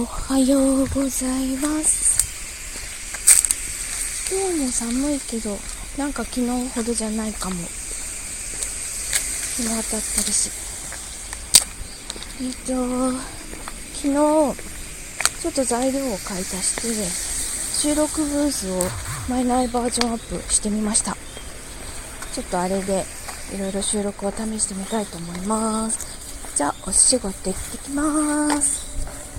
おはようございます。今日も寒いけどなんか昨日ほどじゃないかも。日も当たってるし。えっと昨日ちょっと材料を買い足して収録ブースをマイナーバージョンアップしてみました。ちょっとあれでいろいろ収録を試してみたいと思います。じゃあお仕事行ってきます。